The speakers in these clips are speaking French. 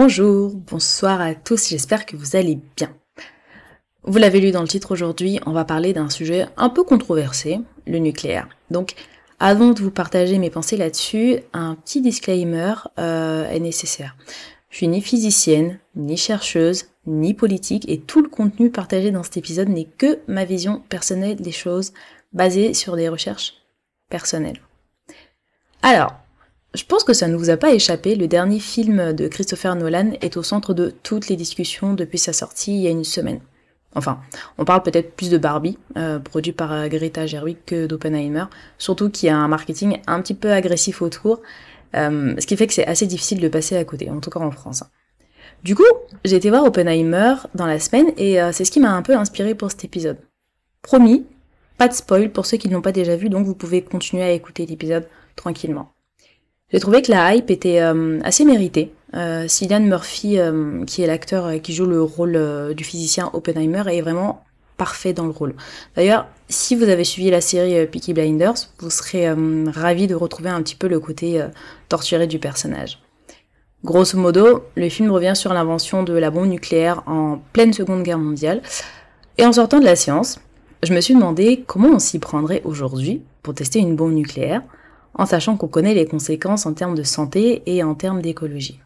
Bonjour, bonsoir à tous, j'espère que vous allez bien. Vous l'avez lu dans le titre aujourd'hui, on va parler d'un sujet un peu controversé, le nucléaire. Donc, avant de vous partager mes pensées là-dessus, un petit disclaimer euh, est nécessaire. Je suis ni physicienne, ni chercheuse, ni politique, et tout le contenu partagé dans cet épisode n'est que ma vision personnelle des choses, basée sur des recherches personnelles. Alors, je pense que ça ne vous a pas échappé, le dernier film de Christopher Nolan est au centre de toutes les discussions depuis sa sortie il y a une semaine. Enfin, on parle peut-être plus de Barbie, euh, produit par euh, Greta Gerwig, que d'Oppenheimer, surtout qu'il y a un marketing un petit peu agressif autour, euh, ce qui fait que c'est assez difficile de passer à côté, en tout cas en France. Du coup, j'ai été voir Oppenheimer dans la semaine et c'est ce qui m'a un peu inspiré pour cet épisode. Promis, pas de spoil pour ceux qui ne l'ont pas déjà vu, donc vous pouvez continuer à écouter l'épisode tranquillement. J'ai trouvé que la hype était euh, assez méritée. Euh, Cillian Murphy, euh, qui est l'acteur euh, qui joue le rôle du physicien Oppenheimer, est vraiment parfait dans le rôle. D'ailleurs, si vous avez suivi la série Peaky Blinders, vous serez ravi de retrouver un petit peu le côté torturé du personnage. Grosso modo, le film revient sur l'invention de la bombe nucléaire en pleine Seconde Guerre mondiale. Et en sortant de la science, je me suis demandé comment on s'y prendrait aujourd'hui pour tester une bombe nucléaire, en sachant qu'on connaît les conséquences en termes de santé et en termes d'écologie.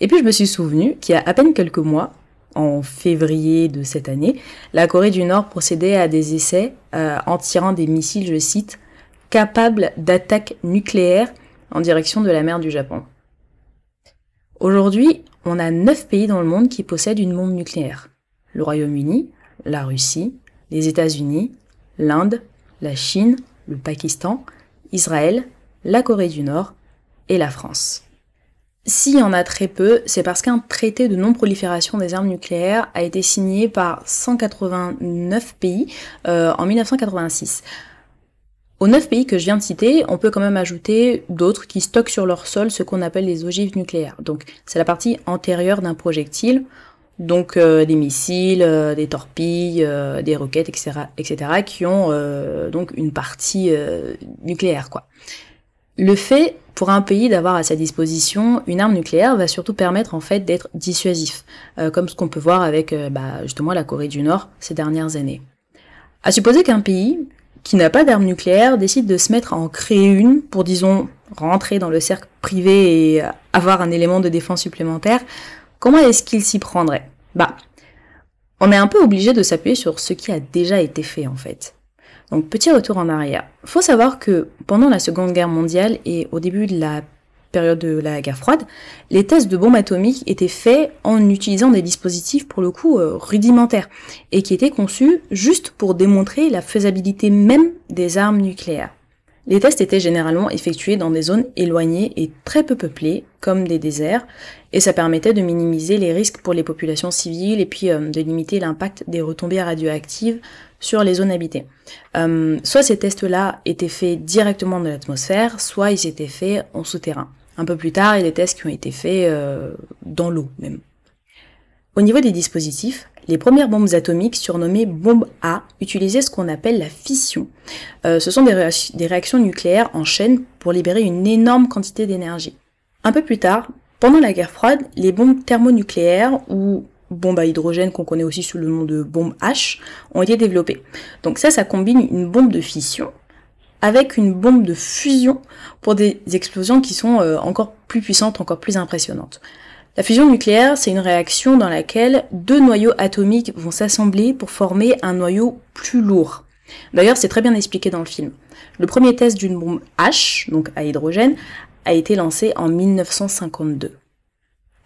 Et puis je me suis souvenu qu'il y a à peine quelques mois, en février de cette année, la Corée du Nord procédait à des essais euh, en tirant des missiles, je cite, capables d'attaque nucléaire en direction de la mer du Japon. Aujourd'hui, on a neuf pays dans le monde qui possèdent une bombe nucléaire. Le Royaume-Uni, la Russie, les États-Unis, l'Inde, la Chine, le Pakistan, Israël, la Corée du Nord et la France. S'il y en a très peu, c'est parce qu'un traité de non-prolifération des armes nucléaires a été signé par 189 pays euh, en 1986. Aux 9 pays que je viens de citer, on peut quand même ajouter d'autres qui stockent sur leur sol ce qu'on appelle les ogives nucléaires. Donc c'est la partie antérieure d'un projectile, donc euh, des missiles, euh, des torpilles, euh, des roquettes, etc., etc., qui ont donc une partie nucléaire, quoi. Le fait pour un pays d'avoir à sa disposition une arme nucléaire va surtout permettre en fait d'être dissuasif, comme ce qu'on peut voir avec bah, justement la Corée du Nord ces dernières années. À supposer qu'un pays qui n'a pas d'arme nucléaire décide de se mettre à en créer une pour disons rentrer dans le cercle privé et avoir un élément de défense supplémentaire, comment est-ce qu'il s'y prendrait? Bah, on est un peu obligé de s'appuyer sur ce qui a déjà été fait en fait. Donc petit retour en arrière. Faut savoir que pendant la Seconde Guerre mondiale et au début de la période de la guerre froide, les tests de bombes atomiques étaient faits en utilisant des dispositifs pour le coup euh, rudimentaires et qui étaient conçus juste pour démontrer la faisabilité même des armes nucléaires. Les tests étaient généralement effectués dans des zones éloignées et très peu peuplées, comme des déserts, et ça permettait de minimiser les risques pour les populations civiles et puis euh, de limiter l'impact des retombées radioactives sur les zones habitées. Euh, soit ces tests-là étaient faits directement dans l'atmosphère, soit ils étaient faits en souterrain. Un peu plus tard, il y a des tests qui ont été faits euh, dans l'eau même. Au niveau des dispositifs, les premières bombes atomiques, surnommées bombes A, utilisaient ce qu'on appelle la fission. Euh, ce sont des, des, réactions nucléaires en chaîne pour libérer une énorme quantité d'énergie. Un peu plus tard, pendant la guerre froide, les bombes thermonucléaires ou bombes à hydrogène qu'on connaît aussi sous le nom de bombe H ont été développées. Donc ça, ça combine une bombe de fission avec une bombe de fusion pour des explosions qui sont euh, encore plus puissantes, encore plus impressionnantes. La fusion nucléaire, c'est une réaction dans laquelle deux noyaux atomiques vont s'assembler pour former un noyau plus lourd. D'ailleurs, c'est très bien expliqué dans le film. Le premier test d'une bombe H, donc à hydrogène, a été lancé en 1952.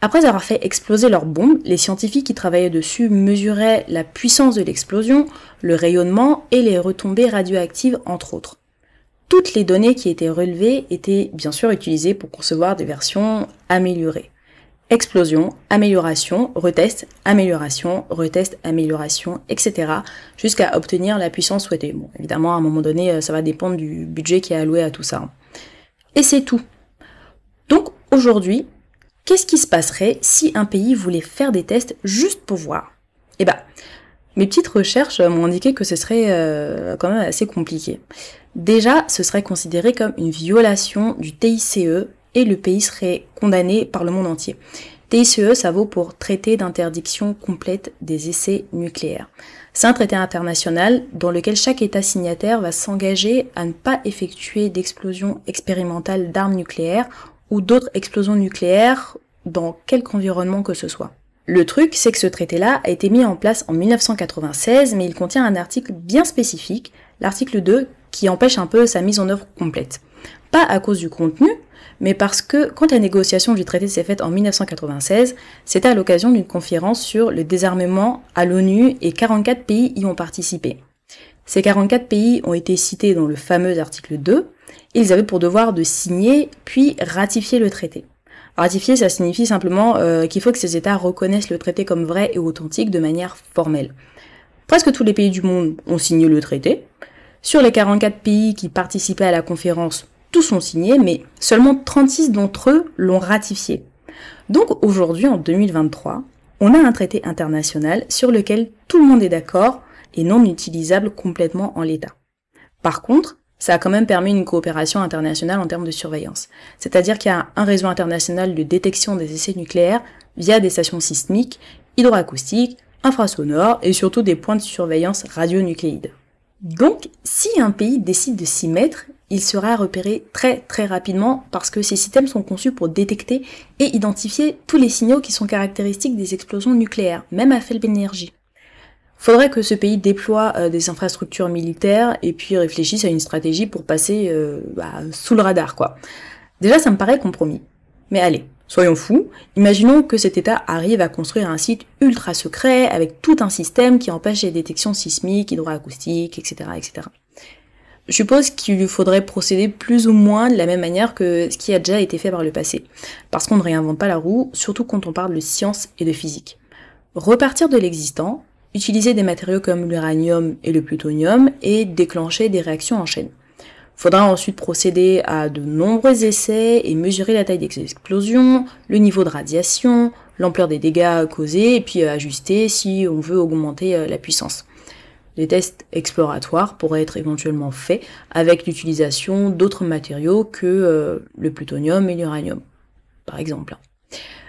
Après avoir fait exploser leur bombe, les scientifiques qui travaillaient dessus mesuraient la puissance de l'explosion, le rayonnement et les retombées radioactives entre autres. toutes les données qui étaient relevées étaient bien sûr utilisées pour concevoir des versions améliorées. Explosion, amélioration, retest, amélioration, retest, amélioration, etc. jusqu'à obtenir la puissance souhaitée. Bon, évidemment, à un moment donné, euh, ça va dépendre du budget qui est alloué à tout ça. Et c'est tout. Donc aujourd'hui, qu'est-ce qui se passerait si un pays voulait faire des tests juste pour voir? Eh ben, mes petites recherches m'ont indiqué que ce serait euh, quand même assez compliqué. Déjà, ce serait considéré comme une violation du TICE et le pays serait condamné par le monde entier. TICE, ça vaut pour traité d'interdiction complète des essais nucléaires. C'est un traité international dans lequel chaque État signataire va s'engager à ne pas effectuer d'explosion expérimentale d'armes nucléaires ou d'autres explosions nucléaires dans quelque environnement que ce soit. Le truc, c'est que ce traité-là a été mis en place en 1996, mais il contient un article bien spécifique, l'article 2, qui empêche un peu sa mise en œuvre complète. Pas à cause du contenu, mais parce que quand la négociation du traité s'est faite en 1996, c'était à l'occasion d'une conférence sur le désarmement à l'ONU et 44 pays y ont participé. Ces 44 pays ont été cités dans le fameux article 2, et ils avaient pour devoir de signer puis ratifier le traité. Ratifier, ça signifie simplement euh, qu'il faut que ces États reconnaissent le traité comme vrai et authentique de manière formelle. Presque tous les pays du monde ont signé le traité, sur les 44 pays qui participaient à la conférence, tous ont signé, mais seulement 36 d'entre eux l'ont ratifié. Donc aujourd'hui, en 2023, on a un traité international sur lequel tout le monde est d'accord et non utilisable complètement en l'état. Par contre, ça a quand même permis une coopération internationale en termes de surveillance. C'est-à-dire qu'il y a un réseau international de détection des essais nucléaires via des stations sismiques, hydroacoustiques, infrasonores et surtout des points de surveillance radionucléides. Donc, si un pays décide de s'y mettre, il sera repéré très très rapidement parce que ces systèmes sont conçus pour détecter et identifier tous les signaux qui sont caractéristiques des explosions nucléaires, même à faible énergie. Faudrait que ce pays déploie euh, des infrastructures militaires et puis réfléchisse à une stratégie pour passer euh, bah, sous le radar, quoi. Déjà, ça me paraît compromis. Mais allez, Soyons fous, imaginons que cet État arrive à construire un site ultra secret avec tout un système qui empêche les détections sismiques, hydroacoustiques, etc., etc. Je suppose qu'il faudrait procéder plus ou moins de la même manière que ce qui a déjà été fait par le passé. Parce qu'on ne réinvente pas la roue, surtout quand on parle de science et de physique. Repartir de l'existant, utiliser des matériaux comme l'uranium et le plutonium et déclencher des réactions en chaîne. Faudra ensuite procéder à de nombreux essais et mesurer la taille des explosions, le niveau de radiation, l'ampleur des dégâts causés et puis ajuster si on veut augmenter euh, la puissance. Les tests exploratoires pourraient être éventuellement faits avec l'utilisation d'autres matériaux que euh, le plutonium et l'uranium, par exemple.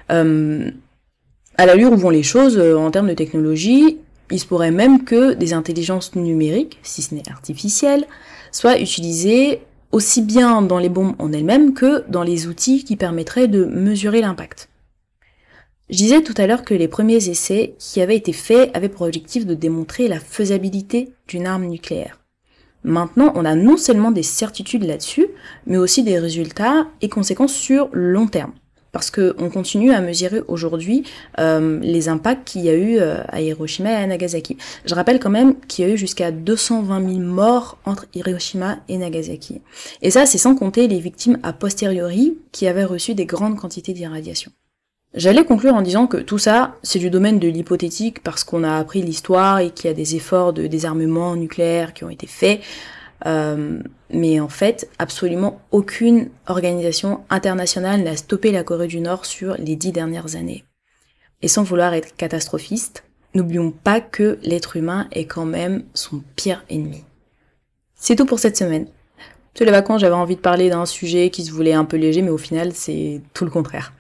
à l'allure où vont les choses en termes de technologie, il se pourrait même que des intelligences numériques, si ce n'est artificielles, soit utilisée aussi bien dans les bombes en elles-mêmes que dans les outils qui permettraient de mesurer l'impact. Je disais tout à l'heure que les premiers essais qui avaient été faits avaient pour objectif de démontrer la faisabilité d'une arme nucléaire. Maintenant, on a non seulement des certitudes là-dessus, mais aussi des résultats et conséquences sur long terme parce qu'on continue à mesurer aujourd'hui euh, les impacts qu'il y a eu euh, à Hiroshima et à Nagasaki. Je rappelle quand même qu'il y a eu jusqu'à 220 000 morts entre Hiroshima et Nagasaki. Et ça, c'est sans compter les victimes a posteriori qui avaient reçu des grandes quantités d'irradiation. J'allais conclure en disant que tout ça, c'est du domaine de l'hypothétique parce qu'on a appris l'histoire et qu'il y a des efforts de désarmement nucléaire qui ont été faits. Euh, mais en fait, absolument aucune organisation internationale n'a stoppé la Corée du Nord sur les dix dernières années. Et sans vouloir être catastrophiste, n'oublions pas que l'être humain est quand même son pire ennemi. C'est tout pour cette semaine. Sur les vacances, j'avais envie de parler d'un sujet qui se voulait un peu léger, mais au final, c'est tout le contraire.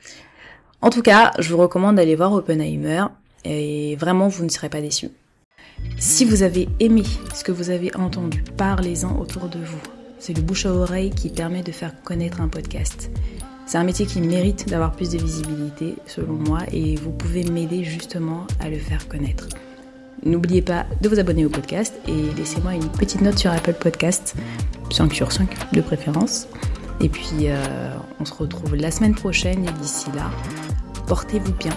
En tout cas, je vous recommande d'aller voir Oppenheimer, et vraiment, vous ne serez pas déçus. Si vous avez aimé ce que vous avez entendu, parlez-en autour de vous. C'est le bouche à oreille qui permet de faire connaître un podcast. C'est un métier qui mérite d'avoir plus de visibilité, selon moi, et vous pouvez m'aider justement à le faire connaître. N'oubliez pas de vous abonner au podcast et laissez-moi une petite note sur Apple Podcast, 5 sur 5 de préférence. Et puis, euh, on se retrouve la semaine prochaine et d'ici là, portez-vous bien.